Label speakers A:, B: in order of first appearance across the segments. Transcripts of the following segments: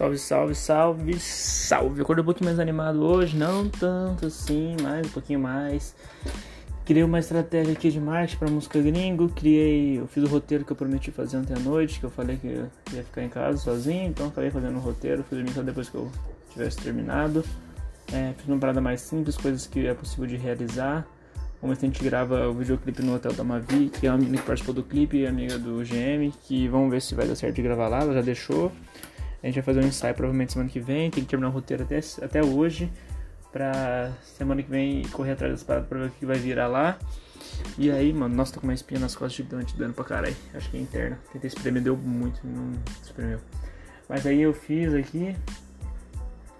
A: Salve, salve, salve, salve. Acordei um pouquinho mais animado hoje, não tanto assim, mas um pouquinho mais. Criei uma estratégia aqui de marketing para música gringo. Criei, eu fiz o roteiro que eu prometi fazer ontem à noite, que eu falei que ia ficar em casa sozinho, então acabei fazendo o roteiro, fiz só depois que eu tivesse terminado. É, fiz uma parada mais simples, coisas que é possível de realizar. Se a gente grava o videoclipe no Hotel da Mavi, que é uma menina que participou do clipe, amiga do GM, que vamos ver se vai dar certo de gravar lá, ela já deixou. A gente vai fazer um ensaio provavelmente semana que vem, tem que terminar o roteiro até, até hoje, pra semana que vem correr atrás das paradas pra ver o que vai virar lá. E aí, mano, nossa, tô com uma espinha nas costas gigante, dando pra caralho. Acho que é interna. Tentei espremer, deu muito, não espremeu. Mas aí eu fiz aqui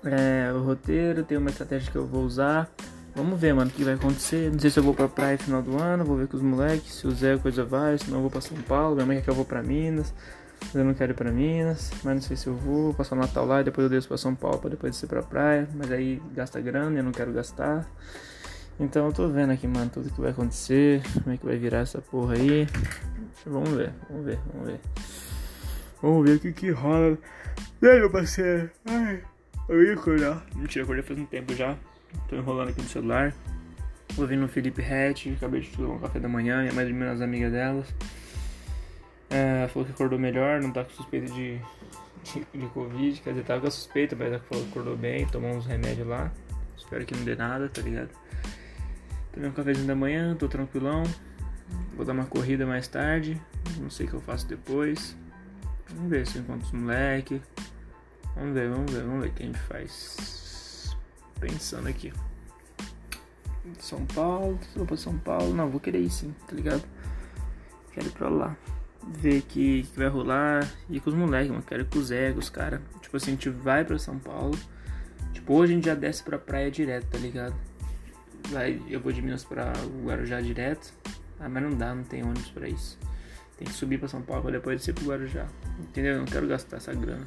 A: é, o roteiro, tem uma estratégia que eu vou usar. Vamos ver, mano, o que vai acontecer. Não sei se eu vou pra praia no final do ano, vou ver com os moleques, se o Zé coisa vai, se não eu vou pra São Paulo, minha mãe quer que eu vou pra Minas. Eu não quero ir pra Minas, mas não sei se eu vou passar o Natal lá e depois eu desço pra São Paulo pra depois descer pra praia. Mas aí gasta grana e eu não quero gastar. Então eu tô vendo aqui, mano, tudo que vai acontecer, como é que vai virar essa porra aí. Vamos ver, vamos ver, vamos ver. Vamos ver o que que rola. E aí, meu parceiro? Ai, eu ia acordar. Mentira, acordei faz um tempo já. Tô enrolando aqui no celular. Ouvindo o Felipe Hatch, acabei de tomar um café da manhã, minha mãe dormiu nas amigas delas. É, falou que acordou melhor, não tá com suspeita de, de, de Covid, quer dizer, tava com suspeita, mas ela falou que acordou bem, tomou uns remédios lá. Espero que não dê nada, tá ligado? Tomei um cafezinho da manhã, tô tranquilão. Vou dar uma corrida mais tarde, não sei o que eu faço depois. Vamos ver se eu encontro os moleque. Vamos ver, vamos ver, vamos ver o que a gente faz. Pensando aqui. São Paulo, vou pra São Paulo. Não, vou querer ir sim, tá ligado? Quero ir pra lá ver que, que vai rolar. E com os moleques, mano. Quero ir com os egos, cara. Tipo assim, a gente vai pra São Paulo. Tipo, hoje a gente já desce pra praia direto, tá ligado? Vai, eu vou de Minas pra Guarujá direto. Ah, mas não dá, não tem ônibus pra isso. Tem que subir pra São Paulo pra depois descer pro Guarujá. Entendeu? Não quero gastar essa grana.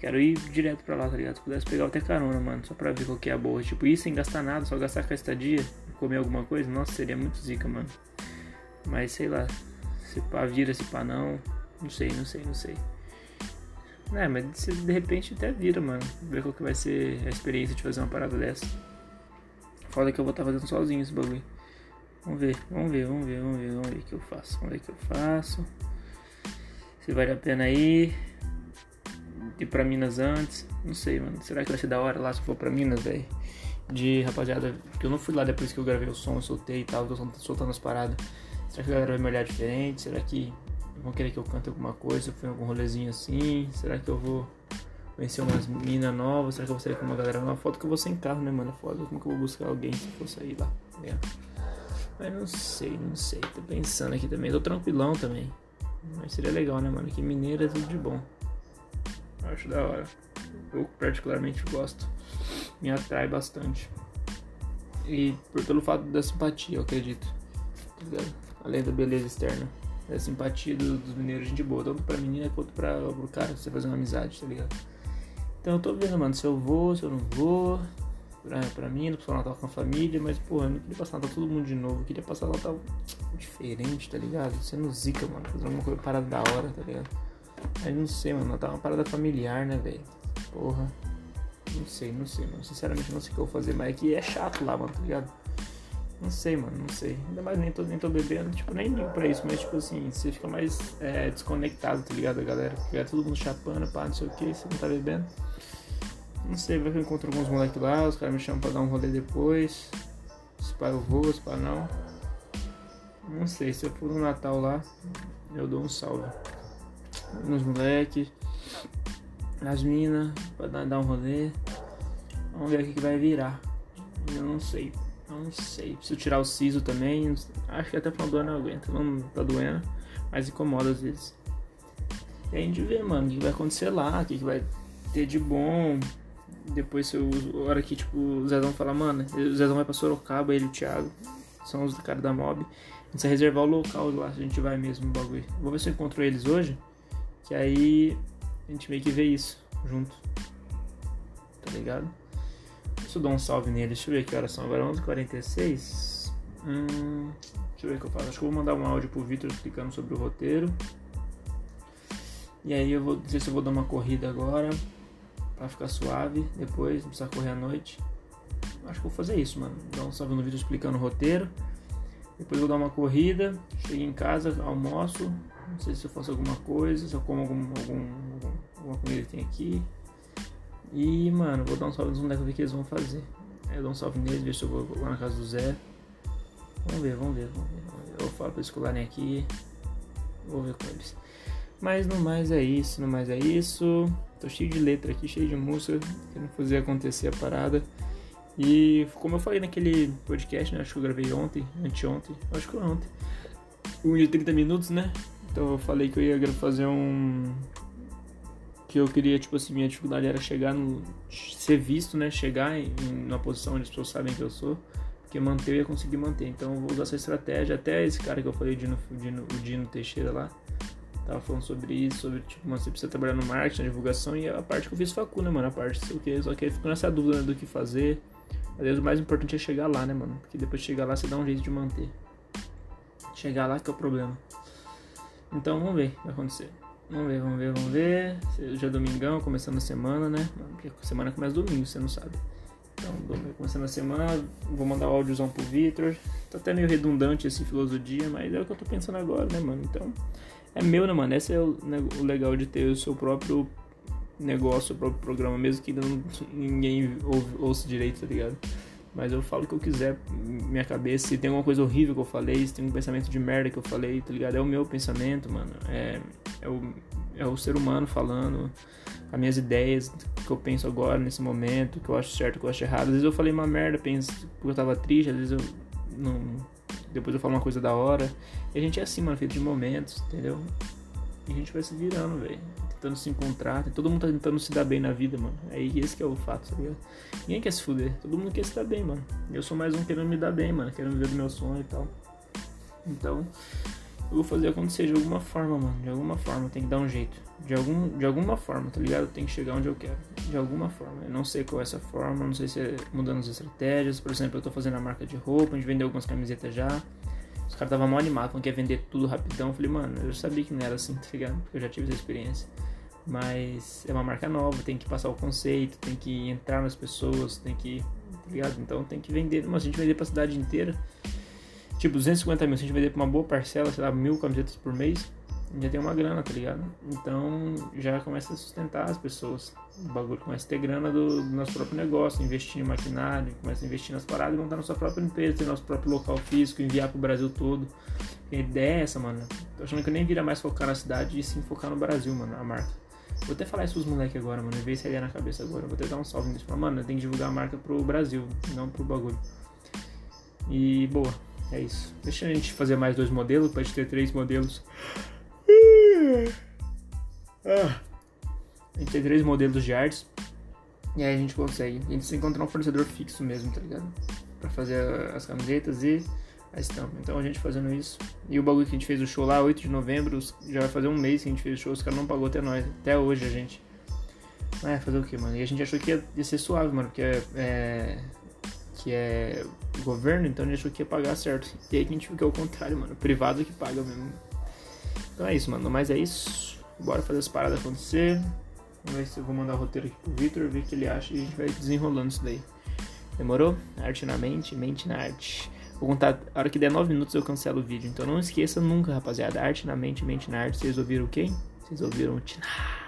A: Quero ir direto pra lá, tá ligado? Se pudesse pegar até carona, mano, só pra ver qual que é a boa. Tipo, ir sem gastar nada, só gastar com a estadia, comer alguma coisa, nossa, seria muito zica, mano. Mas sei lá, se pá vira, se pá não. Não sei, não sei, não sei. É, mas de repente até vira, mano. Ver qual que vai ser a experiência de fazer uma parada dessa. Foda que eu vou estar tá fazendo sozinho esse bagulho. Vamos ver, vamos ver, vamos ver, vamos ver, vamos ver o que eu faço. Vamos ver o que eu faço. Se vale a pena ir. Ir pra Minas antes. Não sei, mano. Será que vai ser da hora lá se for pra Minas, velho? De rapaziada. Porque eu não fui lá depois que eu gravei o som, eu soltei e tal. Tô soltando as paradas. Será que a galera vai me olhar diferente? Será que vão querer que eu cante alguma coisa? Eu fui em algum rolezinho assim? Será que eu vou conhecer umas minas novas? Será que eu vou sair com uma galera nova? Foto que eu vou sem carro, né, mano? Foda, como que eu vou buscar alguém se for sair lá? É. Mas não sei, não sei. Tô pensando aqui também. Tô tranquilão também. Mas seria legal, né, mano? Que mineiro é tudo de bom. Acho da hora. Eu particularmente gosto. Me atrai bastante. E por, pelo fato da simpatia, eu acredito. Tá ligado? Além da beleza externa. É a simpatia do, dos mineiros, gente boa, tanto pra menina quanto pra, pro cara, você fazer uma amizade, tá ligado? Então eu tô vendo, mano, se eu vou, se eu não vou, pra, pra mim, passar Natal com a família, mas, porra, eu não queria passar Natal todo mundo de novo, eu queria passar Natal diferente, tá ligado? Sendo zica, mano, fazer uma coisa parada da hora, tá ligado? Aí não sei, mano, Natal é uma parada familiar, né, velho? Porra. Não sei, não sei, mano. Sinceramente não sei o que eu vou fazer, mas é que é chato lá, mano, tá ligado? Não sei, mano, não sei. Ainda mais nem tô, nem tô bebendo, tipo, nem ligo pra isso, mas tipo assim, você fica mais é, desconectado, tá ligado, galera? É todo mundo chapando, pá, não sei o que, você não tá bebendo. Não sei, vai que eu encontro alguns moleques lá, os caras me chamam pra dar um rolê depois. Se pá eu vou, se pá não. Não sei, se eu for no Natal lá, eu dou um salve. Nos moleques, as minas, pra dar, dar um rolê. Vamos ver o que, que vai virar. Eu não sei. Não sei. Preciso tirar o siso também. Acho que até o final do ano. Não tá doendo. Mas incomoda às vezes. E a gente vê, mano, o que vai acontecer lá, o que vai ter de bom. Depois, se eu, a hora que tipo, o Zezão fala, mano, o Zezão vai pra Sorocaba, ele e o Thiago, são os do cara da mob. A gente reservar o local lá, se a gente vai mesmo bagulho. Vou ver se eu encontro eles hoje, que aí a gente meio que vê isso junto. Tá ligado? Eu dar um salve nele. Deixa eu ver que horas são agora. 11h46. Hum, deixa eu ver o que eu faço. Acho que eu vou mandar um áudio pro Victor explicando sobre o roteiro. E aí eu vou, sei se eu vou dar uma corrida agora, pra ficar suave, depois, não precisar correr à noite. Acho que vou fazer isso, mano. Dar um salve no vídeo explicando o roteiro. Depois vou dar uma corrida, chego em casa, almoço. Não sei se eu faço alguma coisa, se eu como algum, algum, alguma comida que tem aqui. E, mano, vou dar um salve nos moleques ver o que eles vão fazer. Aí eu dou um salve neles, ver se eu vou lá na casa do Zé. Vamos ver, vamos ver, vamos ver. Eu falo pra eles colarem aqui. Vou ver com eles. Mas no mais é isso, no mais é isso. Tô cheio de letra aqui, cheio de música, querendo fazer acontecer a parada. E como eu falei naquele podcast, né? Acho que eu gravei ontem, anteontem, acho que foi ontem. Um de 30 minutos, né? Então eu falei que eu ia fazer um. Que eu queria, tipo assim, minha dificuldade era chegar no. ser visto, né? Chegar em, uma posição onde as pessoas sabem que eu sou. Porque manter eu ia conseguir manter. Então eu vou usar essa estratégia. Até esse cara que eu falei, o Dino, o Dino, o Dino Teixeira lá Tava falando sobre isso, sobre, tipo, mano, você precisa trabalhar no marketing, na divulgação, e a parte que eu fiz facu, né, mano? A parte sei o que, só que aí fico nessa dúvida né, do que fazer. Às vezes o mais importante é chegar lá, né, mano? Porque depois de chegar lá você dá um jeito de manter. Chegar lá que é o problema. Então vamos ver o que vai acontecer. Vamos ver, vamos ver, vamos ver. Já é domingão, começando a semana, né? Porque semana começa domingo, você não sabe. Então, começando a semana, vou mandar o áudiozão pro Victor. Tá até meio redundante esse filosofia, mas é o que eu tô pensando agora, né, mano? Então, é meu, né, mano? Esse é o, né, o legal de ter o seu próprio negócio, o próprio programa, mesmo que não, ninguém ouça direito, tá ligado? Mas eu falo o que eu quiser, minha cabeça. Se tem alguma coisa horrível que eu falei, se tem um pensamento de merda que eu falei, tá ligado? É o meu pensamento, mano. É, é, o, é o ser humano falando, as minhas ideias, que eu penso agora, nesse momento, que eu acho certo, que eu acho errado. Às vezes eu falei uma merda, penso porque eu tava triste, às vezes eu não depois eu falo uma coisa da hora. E a gente é assim, mano, feito de momentos, entendeu? E a gente vai se virando, velho. Tentando se encontrar. Todo mundo tá tentando se dar bem na vida, mano. É esse que é o fato, tá ligado? Ninguém quer se fuder. Todo mundo quer se dar bem, mano. Eu sou mais um querendo me dar bem, mano. Querendo viver do meu sonho e tal. Então, eu vou fazer acontecer de alguma forma, mano. De alguma forma, tem que dar um jeito. De, algum, de alguma forma, tá ligado? Tem que chegar onde eu quero. De alguma forma. Eu não sei qual é essa forma, não sei se é mudando as estratégias. Por exemplo, eu tô fazendo a marca de roupa, a gente vendeu algumas camisetas já. Os caras estavam mal animados, falando que ia vender tudo rapidão. Eu falei, mano, eu sabia que não era assim, tá ligado? Porque eu já tive essa experiência. Mas é uma marca nova, tem que passar o conceito, tem que entrar nas pessoas, tem que. Tá ligado? Então tem que vender. Mas a gente vender pra cidade inteira. Tipo, 250 mil, se a gente vender pra uma boa parcela, sei lá, mil camisetas por mês, já tem uma grana, tá ligado? Então já começa a sustentar as pessoas. O bagulho começa a ter grana do, do nosso próprio negócio, investir em maquinário, começa a investir nas paradas e montar nossa própria empresa, ter nosso próprio local físico, enviar pro Brasil todo. A ideia é essa, mano. Tô achando que eu nem vira mais focar na cidade e sim focar no Brasil, mano, a marca. Vou até falar isso pros moleques agora, mano. Ver se ideia na cabeça agora. Vou até dar um salve nisso. Mano, tenho que divulgar a marca pro Brasil, não pro bagulho. E boa, é isso. Deixa a gente fazer mais dois modelos, pra gente ter três modelos. Ah. A gente tem três modelos de artes. E aí a gente consegue. A gente se encontrar um fornecedor fixo mesmo, tá ligado? Pra fazer as camisetas e a estampa. Então a gente fazendo isso. E o bagulho que a gente fez o show lá, 8 de novembro, já vai fazer um mês que a gente fez o show, os caras não pagou até nós. Até hoje a gente. É, fazer o que, mano? E a gente achou que ia, ia ser suave, mano, porque é, é, que é governo, então a gente achou que ia pagar certo. E aí a gente viu que é o contrário, mano. Privado que paga mesmo. Então é isso, mano. Mas é isso. Bora fazer as paradas acontecer. Vamos ver se eu vou mandar o roteiro aqui pro Victor, ver o que ele acha e a gente vai desenrolando isso daí. Demorou? Arte na mente, mente na arte. Vou contar, a hora que der 9 minutos eu cancelo o vídeo. Então não esqueça nunca, rapaziada. Arte na mente, mente na arte. Vocês ouviram quem? Vocês ouviram o Tinar.